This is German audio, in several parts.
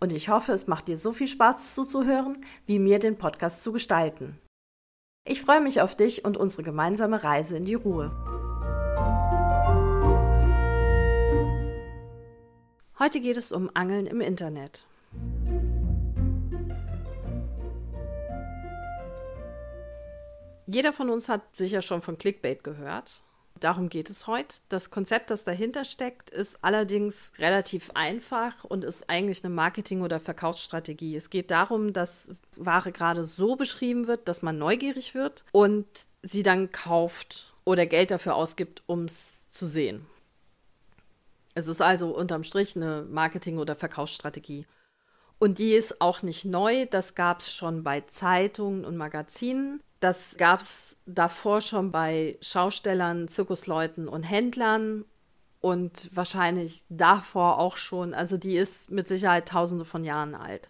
Und ich hoffe, es macht dir so viel Spaß zuzuhören, wie mir den Podcast zu gestalten. Ich freue mich auf dich und unsere gemeinsame Reise in die Ruhe. Heute geht es um Angeln im Internet. Jeder von uns hat sicher schon von Clickbait gehört. Darum geht es heute. Das Konzept, das dahinter steckt, ist allerdings relativ einfach und ist eigentlich eine Marketing- oder Verkaufsstrategie. Es geht darum, dass Ware gerade so beschrieben wird, dass man neugierig wird und sie dann kauft oder Geld dafür ausgibt, um es zu sehen. Es ist also unterm Strich eine Marketing- oder Verkaufsstrategie. Und die ist auch nicht neu. Das gab es schon bei Zeitungen und Magazinen. Das gab es davor schon bei Schaustellern, Zirkusleuten und Händlern und wahrscheinlich davor auch schon. Also die ist mit Sicherheit tausende von Jahren alt.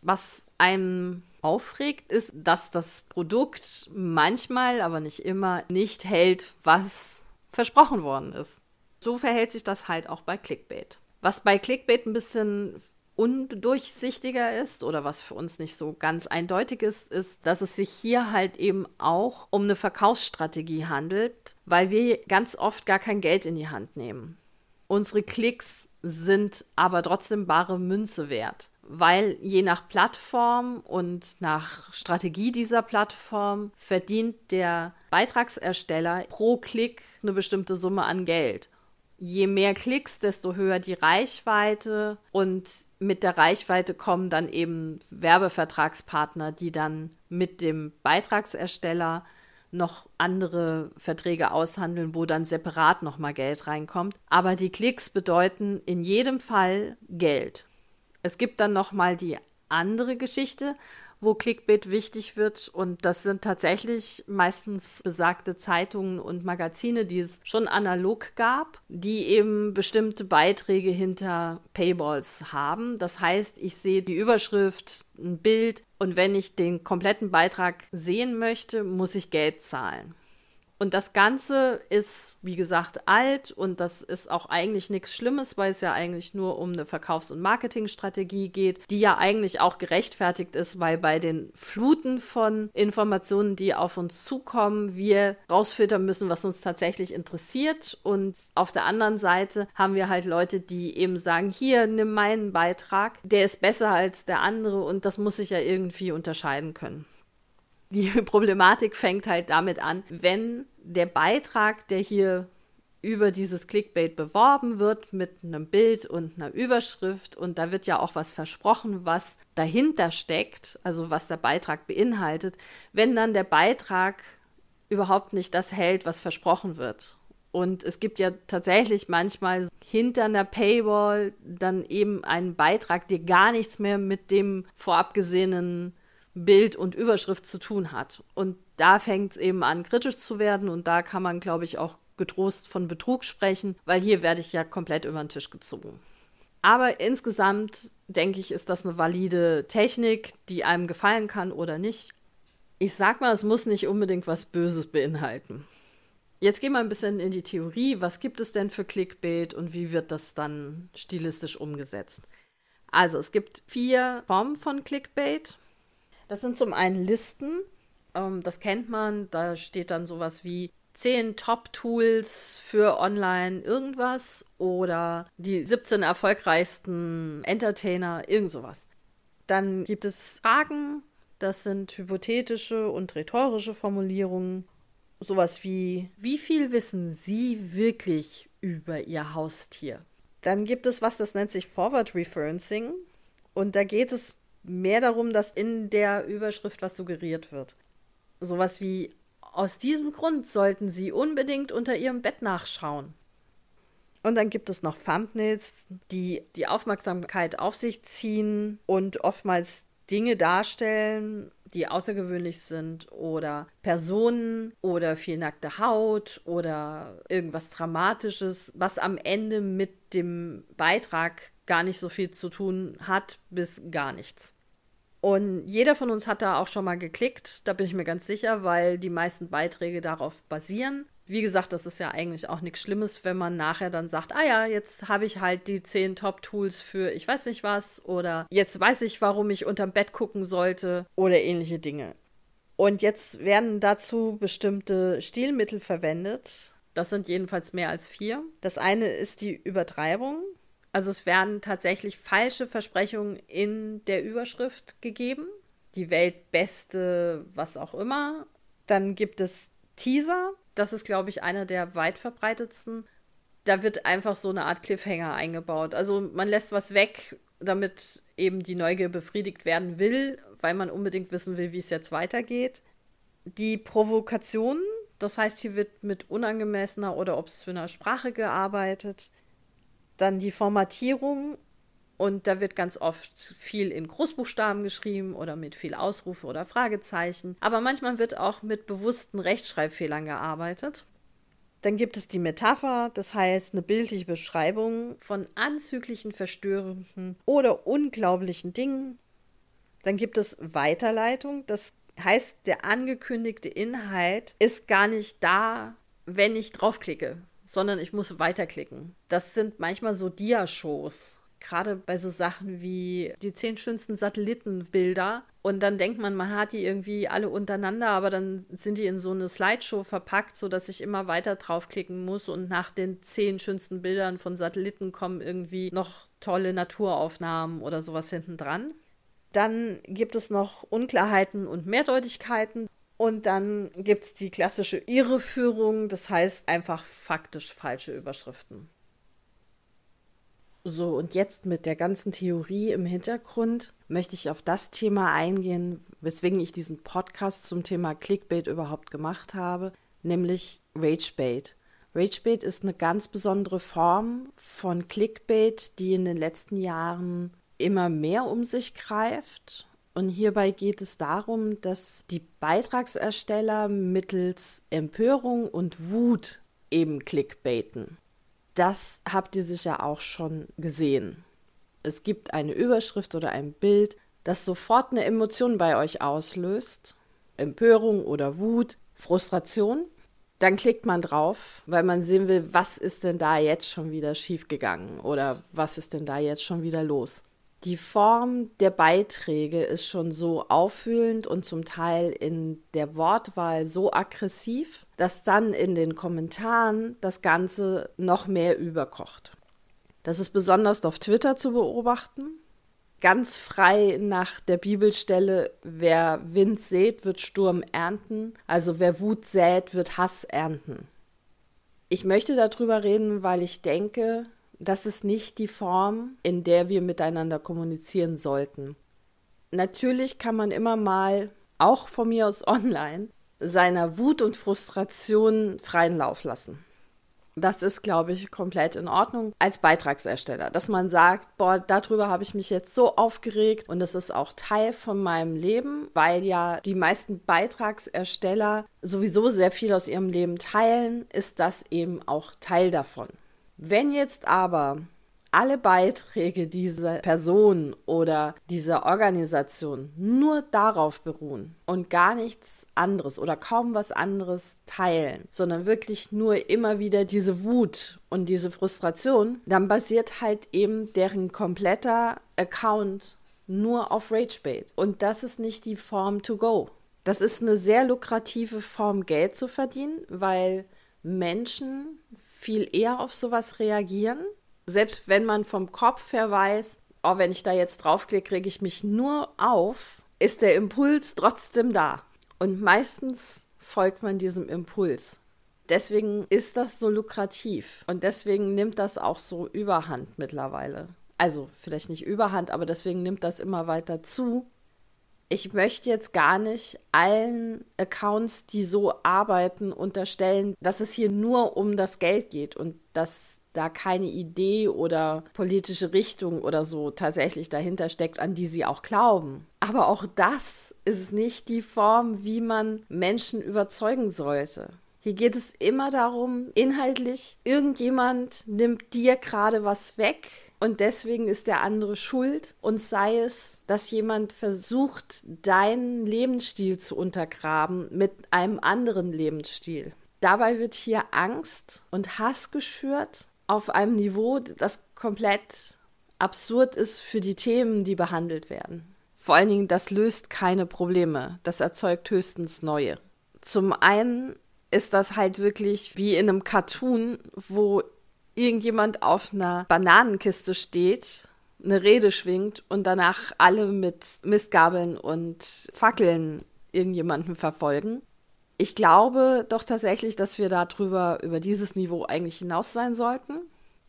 Was einem aufregt, ist, dass das Produkt manchmal, aber nicht immer, nicht hält, was versprochen worden ist. So verhält sich das halt auch bei Clickbait. Was bei Clickbait ein bisschen undurchsichtiger ist oder was für uns nicht so ganz eindeutig ist, ist, dass es sich hier halt eben auch um eine Verkaufsstrategie handelt, weil wir ganz oft gar kein Geld in die Hand nehmen. Unsere Klicks sind aber trotzdem bare Münze wert, weil je nach Plattform und nach Strategie dieser Plattform verdient der Beitragsersteller pro Klick eine bestimmte Summe an Geld. Je mehr Klicks, desto höher die Reichweite und mit der Reichweite kommen dann eben Werbevertragspartner, die dann mit dem Beitragsersteller noch andere Verträge aushandeln, wo dann separat nochmal Geld reinkommt. Aber die Klicks bedeuten in jedem Fall Geld. Es gibt dann nochmal die andere Geschichte, wo Clickbait wichtig wird. Und das sind tatsächlich meistens besagte Zeitungen und Magazine, die es schon analog gab, die eben bestimmte Beiträge hinter Paywalls haben. Das heißt, ich sehe die Überschrift, ein Bild und wenn ich den kompletten Beitrag sehen möchte, muss ich Geld zahlen. Und das Ganze ist, wie gesagt, alt und das ist auch eigentlich nichts Schlimmes, weil es ja eigentlich nur um eine Verkaufs- und Marketingstrategie geht, die ja eigentlich auch gerechtfertigt ist, weil bei den Fluten von Informationen, die auf uns zukommen, wir rausfiltern müssen, was uns tatsächlich interessiert. Und auf der anderen Seite haben wir halt Leute, die eben sagen, hier, nimm meinen Beitrag, der ist besser als der andere und das muss sich ja irgendwie unterscheiden können die Problematik fängt halt damit an, wenn der Beitrag, der hier über dieses Clickbait beworben wird mit einem Bild und einer Überschrift und da wird ja auch was versprochen, was dahinter steckt, also was der Beitrag beinhaltet, wenn dann der Beitrag überhaupt nicht das hält, was versprochen wird. Und es gibt ja tatsächlich manchmal hinter einer Paywall dann eben einen Beitrag, der gar nichts mehr mit dem vorab gesehenen Bild und Überschrift zu tun hat. Und da fängt es eben an, kritisch zu werden und da kann man, glaube ich, auch getrost von Betrug sprechen, weil hier werde ich ja komplett über den Tisch gezogen. Aber insgesamt denke ich, ist das eine valide Technik, die einem gefallen kann oder nicht. Ich sag mal, es muss nicht unbedingt was Böses beinhalten. Jetzt gehen wir ein bisschen in die Theorie. Was gibt es denn für Clickbait und wie wird das dann stilistisch umgesetzt? Also, es gibt vier Formen von Clickbait. Das sind zum einen Listen. Ähm, das kennt man. Da steht dann sowas wie 10 Top-Tools für online irgendwas oder die 17 erfolgreichsten Entertainer, irgend sowas. Dann gibt es Fragen. Das sind hypothetische und rhetorische Formulierungen. Sowas wie, wie viel wissen Sie wirklich über Ihr Haustier? Dann gibt es was, das nennt sich Forward Referencing. Und da geht es mehr darum, dass in der Überschrift was suggeriert wird. Sowas wie, aus diesem Grund sollten Sie unbedingt unter Ihrem Bett nachschauen. Und dann gibt es noch Thumbnails, die die Aufmerksamkeit auf sich ziehen und oftmals Dinge darstellen, die außergewöhnlich sind oder Personen oder viel nackte Haut oder irgendwas Dramatisches, was am Ende mit dem Beitrag gar nicht so viel zu tun hat, bis gar nichts. Und jeder von uns hat da auch schon mal geklickt, da bin ich mir ganz sicher, weil die meisten Beiträge darauf basieren. Wie gesagt, das ist ja eigentlich auch nichts Schlimmes, wenn man nachher dann sagt, ah ja, jetzt habe ich halt die zehn Top-Tools für ich weiß nicht was oder jetzt weiß ich, warum ich unterm Bett gucken sollte oder ähnliche Dinge. Und jetzt werden dazu bestimmte Stilmittel verwendet. Das sind jedenfalls mehr als vier. Das eine ist die Übertreibung. Also es werden tatsächlich falsche Versprechungen in der Überschrift gegeben. Die Weltbeste, was auch immer. Dann gibt es Teaser. Das ist, glaube ich, einer der weit verbreitetsten. Da wird einfach so eine Art Cliffhanger eingebaut. Also man lässt was weg, damit eben die Neugier befriedigt werden will, weil man unbedingt wissen will, wie es jetzt weitergeht. Die Provokation, das heißt, hier wird mit unangemessener oder obszöner Sprache gearbeitet. Dann die Formatierung und da wird ganz oft viel in Großbuchstaben geschrieben oder mit viel Ausrufe oder Fragezeichen. Aber manchmal wird auch mit bewussten Rechtschreibfehlern gearbeitet. Dann gibt es die Metapher, das heißt eine bildliche Beschreibung von anzüglichen, verstörenden oder unglaublichen Dingen. Dann gibt es Weiterleitung, das heißt, der angekündigte Inhalt ist gar nicht da, wenn ich draufklicke, sondern ich muss weiterklicken. Das sind manchmal so Diashows Gerade bei so Sachen wie die zehn schönsten Satellitenbilder. Und dann denkt man, man hat die irgendwie alle untereinander, aber dann sind die in so eine Slideshow verpackt, sodass ich immer weiter draufklicken muss. Und nach den zehn schönsten Bildern von Satelliten kommen irgendwie noch tolle Naturaufnahmen oder sowas hinten dran. Dann gibt es noch Unklarheiten und Mehrdeutigkeiten. Und dann gibt es die klassische Irreführung, das heißt einfach faktisch falsche Überschriften. So, und jetzt mit der ganzen Theorie im Hintergrund möchte ich auf das Thema eingehen, weswegen ich diesen Podcast zum Thema Clickbait überhaupt gemacht habe, nämlich Ragebait. Ragebait ist eine ganz besondere Form von Clickbait, die in den letzten Jahren immer mehr um sich greift. Und hierbei geht es darum, dass die Beitragsersteller mittels Empörung und Wut eben clickbaiten das habt ihr sicher auch schon gesehen. Es gibt eine Überschrift oder ein Bild, das sofort eine Emotion bei euch auslöst. Empörung oder Wut, Frustration. Dann klickt man drauf, weil man sehen will, was ist denn da jetzt schon wieder schiefgegangen oder was ist denn da jetzt schon wieder los. Die Form der Beiträge ist schon so auffühlend und zum Teil in der Wortwahl so aggressiv, dass dann in den Kommentaren das Ganze noch mehr überkocht. Das ist besonders auf Twitter zu beobachten. Ganz frei nach der Bibelstelle, wer Wind sät, wird Sturm ernten. Also wer Wut sät, wird Hass ernten. Ich möchte darüber reden, weil ich denke, das ist nicht die Form, in der wir miteinander kommunizieren sollten. Natürlich kann man immer mal, auch von mir aus online, seiner Wut und Frustration freien Lauf lassen. Das ist, glaube ich, komplett in Ordnung als Beitragsersteller, dass man sagt, boah, darüber habe ich mich jetzt so aufgeregt und das ist auch Teil von meinem Leben, weil ja die meisten Beitragsersteller sowieso sehr viel aus ihrem Leben teilen, ist das eben auch Teil davon. Wenn jetzt aber alle Beiträge dieser Person oder dieser Organisation nur darauf beruhen und gar nichts anderes oder kaum was anderes teilen, sondern wirklich nur immer wieder diese Wut und diese Frustration, dann basiert halt eben deren kompletter Account nur auf Ragebait. Und das ist nicht die Form to go. Das ist eine sehr lukrative Form, Geld zu verdienen, weil Menschen viel eher auf sowas reagieren. Selbst wenn man vom Kopf her weiß, oh, wenn ich da jetzt draufklicke, kriege ich mich nur auf, ist der Impuls trotzdem da. Und meistens folgt man diesem Impuls. Deswegen ist das so lukrativ und deswegen nimmt das auch so überhand mittlerweile. Also vielleicht nicht überhand, aber deswegen nimmt das immer weiter zu, ich möchte jetzt gar nicht allen Accounts, die so arbeiten, unterstellen, dass es hier nur um das Geld geht und dass da keine Idee oder politische Richtung oder so tatsächlich dahinter steckt, an die sie auch glauben. Aber auch das ist nicht die Form, wie man Menschen überzeugen sollte. Hier geht es immer darum, inhaltlich, irgendjemand nimmt dir gerade was weg und deswegen ist der andere schuld und sei es, dass jemand versucht, deinen Lebensstil zu untergraben mit einem anderen Lebensstil. Dabei wird hier Angst und Hass geschürt auf einem Niveau, das komplett absurd ist für die Themen, die behandelt werden. Vor allen Dingen, das löst keine Probleme, das erzeugt höchstens neue. Zum einen ist das halt wirklich wie in einem Cartoon, wo irgendjemand auf einer Bananenkiste steht, eine Rede schwingt und danach alle mit Mistgabeln und Fackeln irgendjemanden verfolgen. Ich glaube doch tatsächlich, dass wir darüber, über dieses Niveau eigentlich hinaus sein sollten.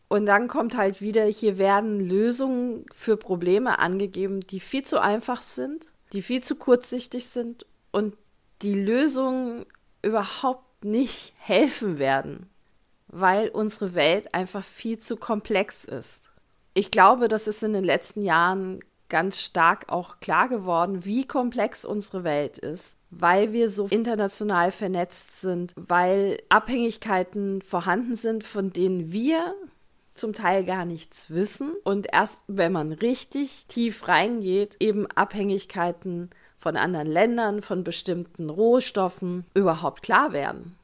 Und dann kommt halt wieder, hier werden Lösungen für Probleme angegeben, die viel zu einfach sind, die viel zu kurzsichtig sind und die Lösungen überhaupt nicht helfen werden weil unsere Welt einfach viel zu komplex ist. Ich glaube, das ist in den letzten Jahren ganz stark auch klar geworden, wie komplex unsere Welt ist, weil wir so international vernetzt sind, weil Abhängigkeiten vorhanden sind, von denen wir zum Teil gar nichts wissen und erst wenn man richtig tief reingeht, eben Abhängigkeiten von anderen Ländern, von bestimmten Rohstoffen überhaupt klar werden.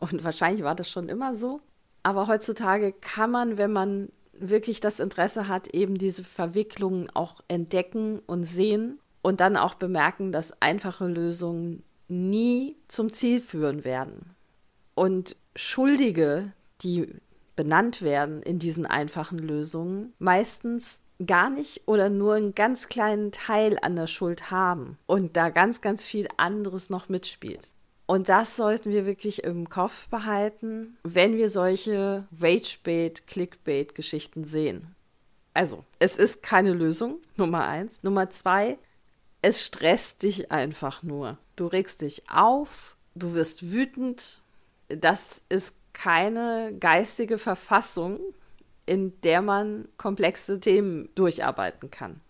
Und wahrscheinlich war das schon immer so. Aber heutzutage kann man, wenn man wirklich das Interesse hat, eben diese Verwicklungen auch entdecken und sehen und dann auch bemerken, dass einfache Lösungen nie zum Ziel führen werden. Und Schuldige, die benannt werden in diesen einfachen Lösungen, meistens gar nicht oder nur einen ganz kleinen Teil an der Schuld haben und da ganz, ganz viel anderes noch mitspielt. Und das sollten wir wirklich im Kopf behalten, wenn wir solche Ragebait, Clickbait-Geschichten sehen. Also, es ist keine Lösung, Nummer eins. Nummer zwei, es stresst dich einfach nur. Du regst dich auf, du wirst wütend. Das ist keine geistige Verfassung, in der man komplexe Themen durcharbeiten kann.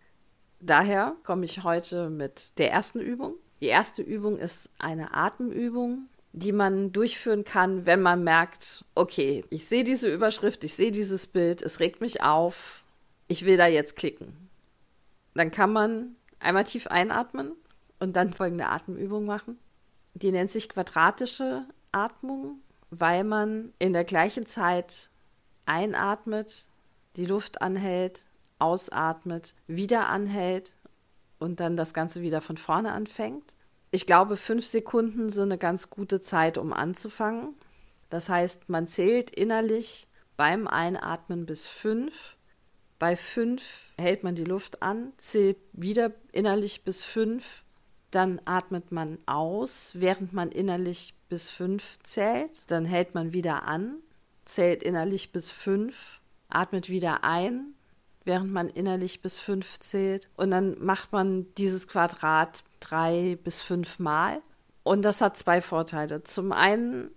Daher komme ich heute mit der ersten Übung. Die erste Übung ist eine Atemübung, die man durchführen kann, wenn man merkt, okay, ich sehe diese Überschrift, ich sehe dieses Bild, es regt mich auf, ich will da jetzt klicken. Dann kann man einmal tief einatmen und dann folgende Atemübung machen. Die nennt sich quadratische Atmung, weil man in der gleichen Zeit einatmet, die Luft anhält, ausatmet, wieder anhält und dann das Ganze wieder von vorne anfängt. Ich glaube, fünf Sekunden sind eine ganz gute Zeit, um anzufangen. Das heißt, man zählt innerlich beim Einatmen bis fünf. Bei fünf hält man die Luft an, zählt wieder innerlich bis fünf. Dann atmet man aus, während man innerlich bis fünf zählt. Dann hält man wieder an, zählt innerlich bis fünf, atmet wieder ein, während man innerlich bis fünf zählt. Und dann macht man dieses Quadrat drei bis fünf Mal. Und das hat zwei Vorteile. Zum einen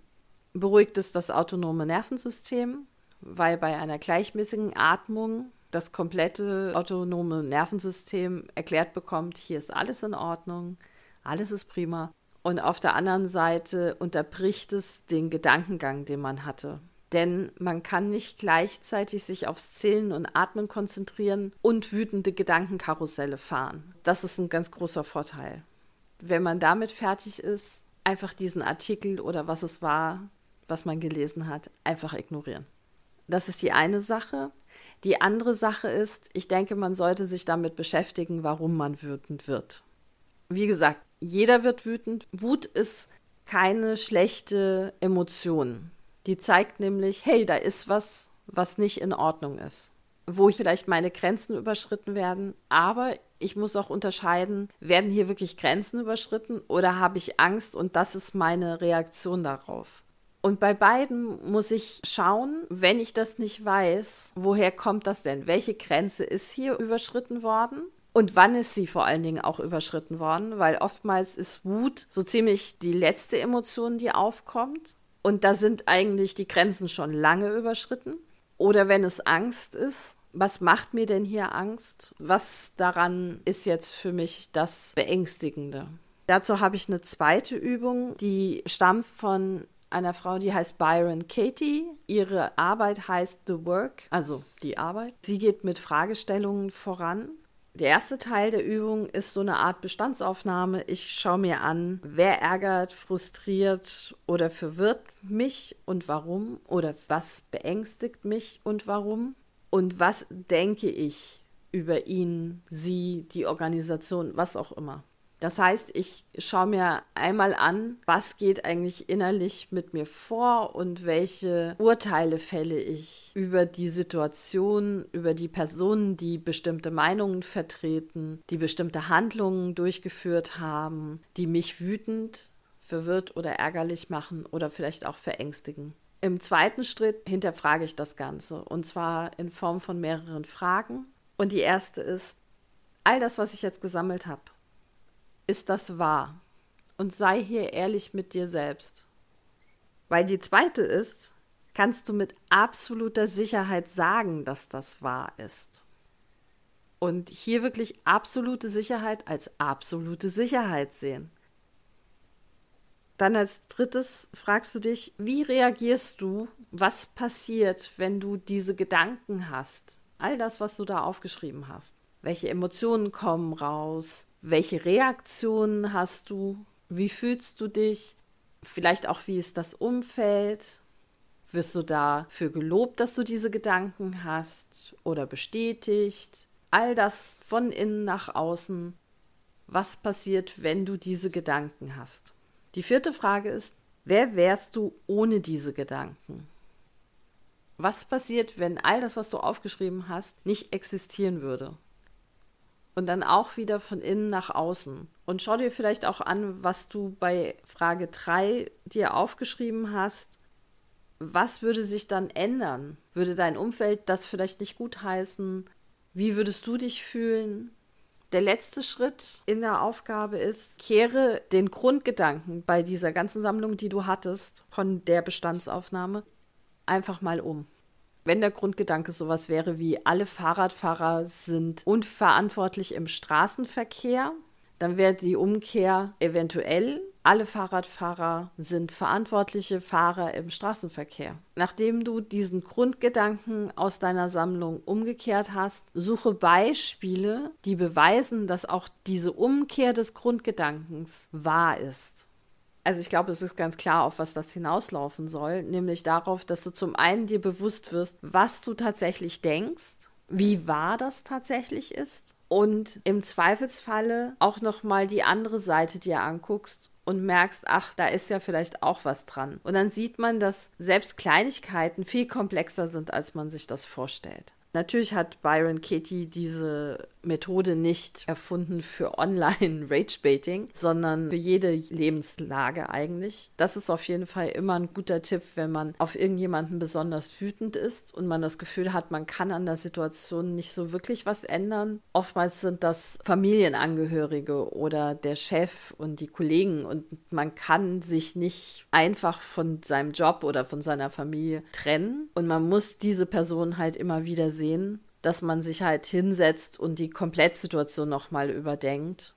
beruhigt es das autonome Nervensystem, weil bei einer gleichmäßigen Atmung das komplette autonome Nervensystem erklärt bekommt, hier ist alles in Ordnung, alles ist prima. Und auf der anderen Seite unterbricht es den Gedankengang, den man hatte. Denn man kann nicht gleichzeitig sich aufs Zählen und Atmen konzentrieren und wütende Gedankenkarusselle fahren. Das ist ein ganz großer Vorteil. Wenn man damit fertig ist, einfach diesen Artikel oder was es war, was man gelesen hat, einfach ignorieren. Das ist die eine Sache. Die andere Sache ist, ich denke, man sollte sich damit beschäftigen, warum man wütend wird. Wie gesagt, jeder wird wütend. Wut ist keine schlechte Emotion. Die zeigt nämlich, hey, da ist was, was nicht in Ordnung ist. Wo vielleicht meine Grenzen überschritten werden, aber ich muss auch unterscheiden, werden hier wirklich Grenzen überschritten oder habe ich Angst und das ist meine Reaktion darauf. Und bei beiden muss ich schauen, wenn ich das nicht weiß, woher kommt das denn? Welche Grenze ist hier überschritten worden? Und wann ist sie vor allen Dingen auch überschritten worden? Weil oftmals ist Wut so ziemlich die letzte Emotion, die aufkommt. Und da sind eigentlich die Grenzen schon lange überschritten. Oder wenn es Angst ist, was macht mir denn hier Angst? Was daran ist jetzt für mich das Beängstigende? Dazu habe ich eine zweite Übung, die stammt von einer Frau, die heißt Byron Katie. Ihre Arbeit heißt The Work, also die Arbeit. Sie geht mit Fragestellungen voran der erste Teil der Übung ist so eine Art Bestandsaufnahme. Ich schaue mir an, wer ärgert, frustriert oder verwirrt mich und warum oder was beängstigt mich und warum und was denke ich über ihn, sie, die Organisation, was auch immer. Das heißt, ich schaue mir einmal an, was geht eigentlich innerlich mit mir vor und welche Urteile fälle ich über die Situation, über die Personen, die bestimmte Meinungen vertreten, die bestimmte Handlungen durchgeführt haben, die mich wütend, verwirrt oder ärgerlich machen oder vielleicht auch verängstigen. Im zweiten Schritt hinterfrage ich das Ganze und zwar in Form von mehreren Fragen. Und die erste ist, all das, was ich jetzt gesammelt habe, ist das wahr? Und sei hier ehrlich mit dir selbst. Weil die zweite ist, kannst du mit absoluter Sicherheit sagen, dass das wahr ist. Und hier wirklich absolute Sicherheit als absolute Sicherheit sehen. Dann als drittes fragst du dich, wie reagierst du, was passiert, wenn du diese Gedanken hast? All das, was du da aufgeschrieben hast. Welche Emotionen kommen raus? Welche Reaktionen hast du? Wie fühlst du dich? Vielleicht auch, wie ist das Umfeld? Wirst du dafür gelobt, dass du diese Gedanken hast oder bestätigt? All das von innen nach außen. Was passiert, wenn du diese Gedanken hast? Die vierte Frage ist, wer wärst du ohne diese Gedanken? Was passiert, wenn all das, was du aufgeschrieben hast, nicht existieren würde? Und dann auch wieder von innen nach außen. Und schau dir vielleicht auch an, was du bei Frage 3 dir aufgeschrieben hast. Was würde sich dann ändern? Würde dein Umfeld das vielleicht nicht gutheißen? Wie würdest du dich fühlen? Der letzte Schritt in der Aufgabe ist, kehre den Grundgedanken bei dieser ganzen Sammlung, die du hattest, von der Bestandsaufnahme, einfach mal um. Wenn der Grundgedanke sowas wäre wie alle Fahrradfahrer sind unverantwortlich im Straßenverkehr, dann wäre die Umkehr eventuell, alle Fahrradfahrer sind verantwortliche Fahrer im Straßenverkehr. Nachdem du diesen Grundgedanken aus deiner Sammlung umgekehrt hast, suche Beispiele, die beweisen, dass auch diese Umkehr des Grundgedankens wahr ist. Also ich glaube, es ist ganz klar, auf was das hinauslaufen soll, nämlich darauf, dass du zum einen dir bewusst wirst, was du tatsächlich denkst, wie wahr das tatsächlich ist und im Zweifelsfalle auch noch mal die andere Seite dir anguckst und merkst, ach, da ist ja vielleicht auch was dran. Und dann sieht man, dass selbst Kleinigkeiten viel komplexer sind, als man sich das vorstellt. Natürlich hat Byron Katie diese Methode nicht erfunden für Online-Rage-Baiting, sondern für jede Lebenslage eigentlich. Das ist auf jeden Fall immer ein guter Tipp, wenn man auf irgendjemanden besonders wütend ist und man das Gefühl hat, man kann an der Situation nicht so wirklich was ändern. Oftmals sind das Familienangehörige oder der Chef und die Kollegen und man kann sich nicht einfach von seinem Job oder von seiner Familie trennen und man muss diese Person halt immer wieder sehen dass man sich halt hinsetzt und die Komplettsituation nochmal überdenkt.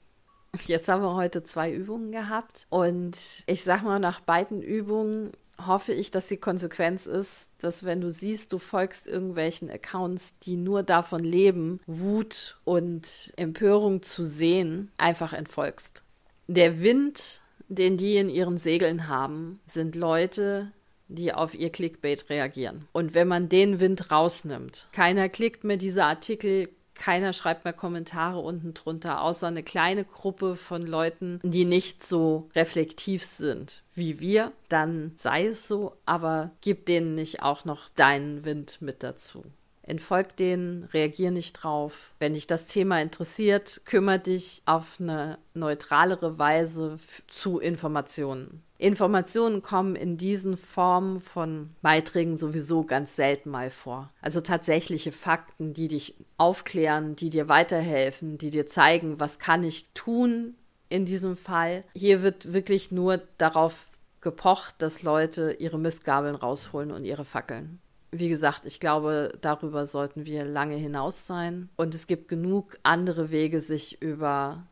Jetzt haben wir heute zwei Übungen gehabt und ich sag mal, nach beiden Übungen hoffe ich, dass die Konsequenz ist, dass wenn du siehst, du folgst irgendwelchen Accounts, die nur davon leben, Wut und Empörung zu sehen, einfach entfolgst. Der Wind, den die in ihren Segeln haben, sind Leute, die auf ihr Clickbait reagieren. Und wenn man den Wind rausnimmt, keiner klickt mehr diese Artikel, keiner schreibt mehr Kommentare unten drunter, außer eine kleine Gruppe von Leuten, die nicht so reflektiv sind wie wir, dann sei es so, aber gib denen nicht auch noch deinen Wind mit dazu. Entfolg denen, reagier nicht drauf. Wenn dich das Thema interessiert, kümmere dich auf eine neutralere Weise zu Informationen. Informationen kommen in diesen Formen von Beiträgen sowieso ganz selten mal vor. Also tatsächliche Fakten, die dich aufklären, die dir weiterhelfen, die dir zeigen, was kann ich tun in diesem Fall. Hier wird wirklich nur darauf gepocht, dass Leute ihre Mistgabeln rausholen und ihre Fackeln. wie gesagt, ich glaube, darüber sollten wir lange hinaus sein. Und es gibt genug andere Wege, sich über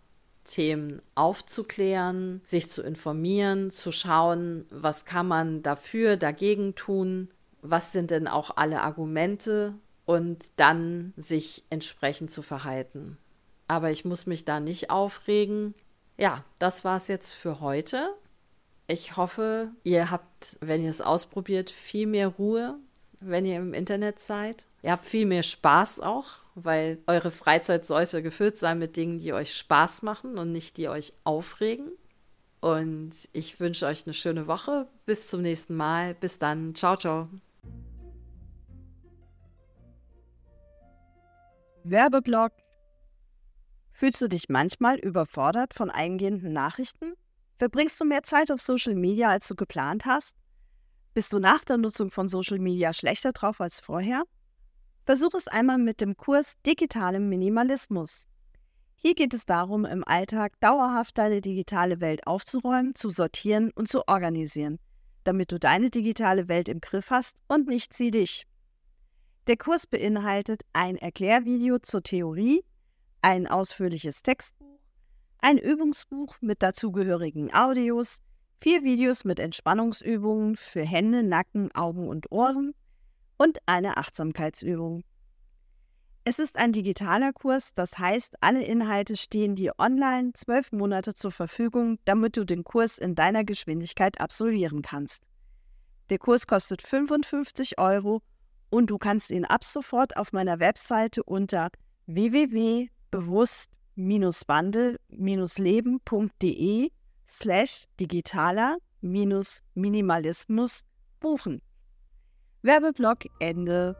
Themen aufzuklären, sich zu informieren, zu schauen, was kann man dafür, dagegen tun, was sind denn auch alle Argumente und dann sich entsprechend zu verhalten. Aber ich muss mich da nicht aufregen. Ja, das war es jetzt für heute. Ich hoffe, ihr habt, wenn ihr es ausprobiert, viel mehr Ruhe, wenn ihr im Internet seid. Ihr habt viel mehr Spaß auch, weil eure Freizeit sollte gefüllt sein mit Dingen, die euch Spaß machen und nicht die euch aufregen. Und ich wünsche euch eine schöne Woche. Bis zum nächsten Mal. Bis dann. Ciao, ciao. Werbeblock. Fühlst du dich manchmal überfordert von eingehenden Nachrichten? Verbringst du mehr Zeit auf Social Media, als du geplant hast? Bist du nach der Nutzung von Social Media schlechter drauf als vorher? Versuch es einmal mit dem Kurs Digitalem Minimalismus. Hier geht es darum, im Alltag dauerhaft deine digitale Welt aufzuräumen, zu sortieren und zu organisieren, damit du deine digitale Welt im Griff hast und nicht sie dich. Der Kurs beinhaltet ein Erklärvideo zur Theorie, ein ausführliches Textbuch, ein Übungsbuch mit dazugehörigen Audios, vier Videos mit Entspannungsübungen für Hände, Nacken, Augen und Ohren und eine Achtsamkeitsübung. Es ist ein digitaler Kurs, das heißt, alle Inhalte stehen dir online zwölf Monate zur Verfügung, damit du den Kurs in deiner Geschwindigkeit absolvieren kannst. Der Kurs kostet 55 Euro und du kannst ihn ab sofort auf meiner Webseite unter www.bewusst wandel-leben.de slash digitaler-minimalismus buchen. Werbeblock Ende.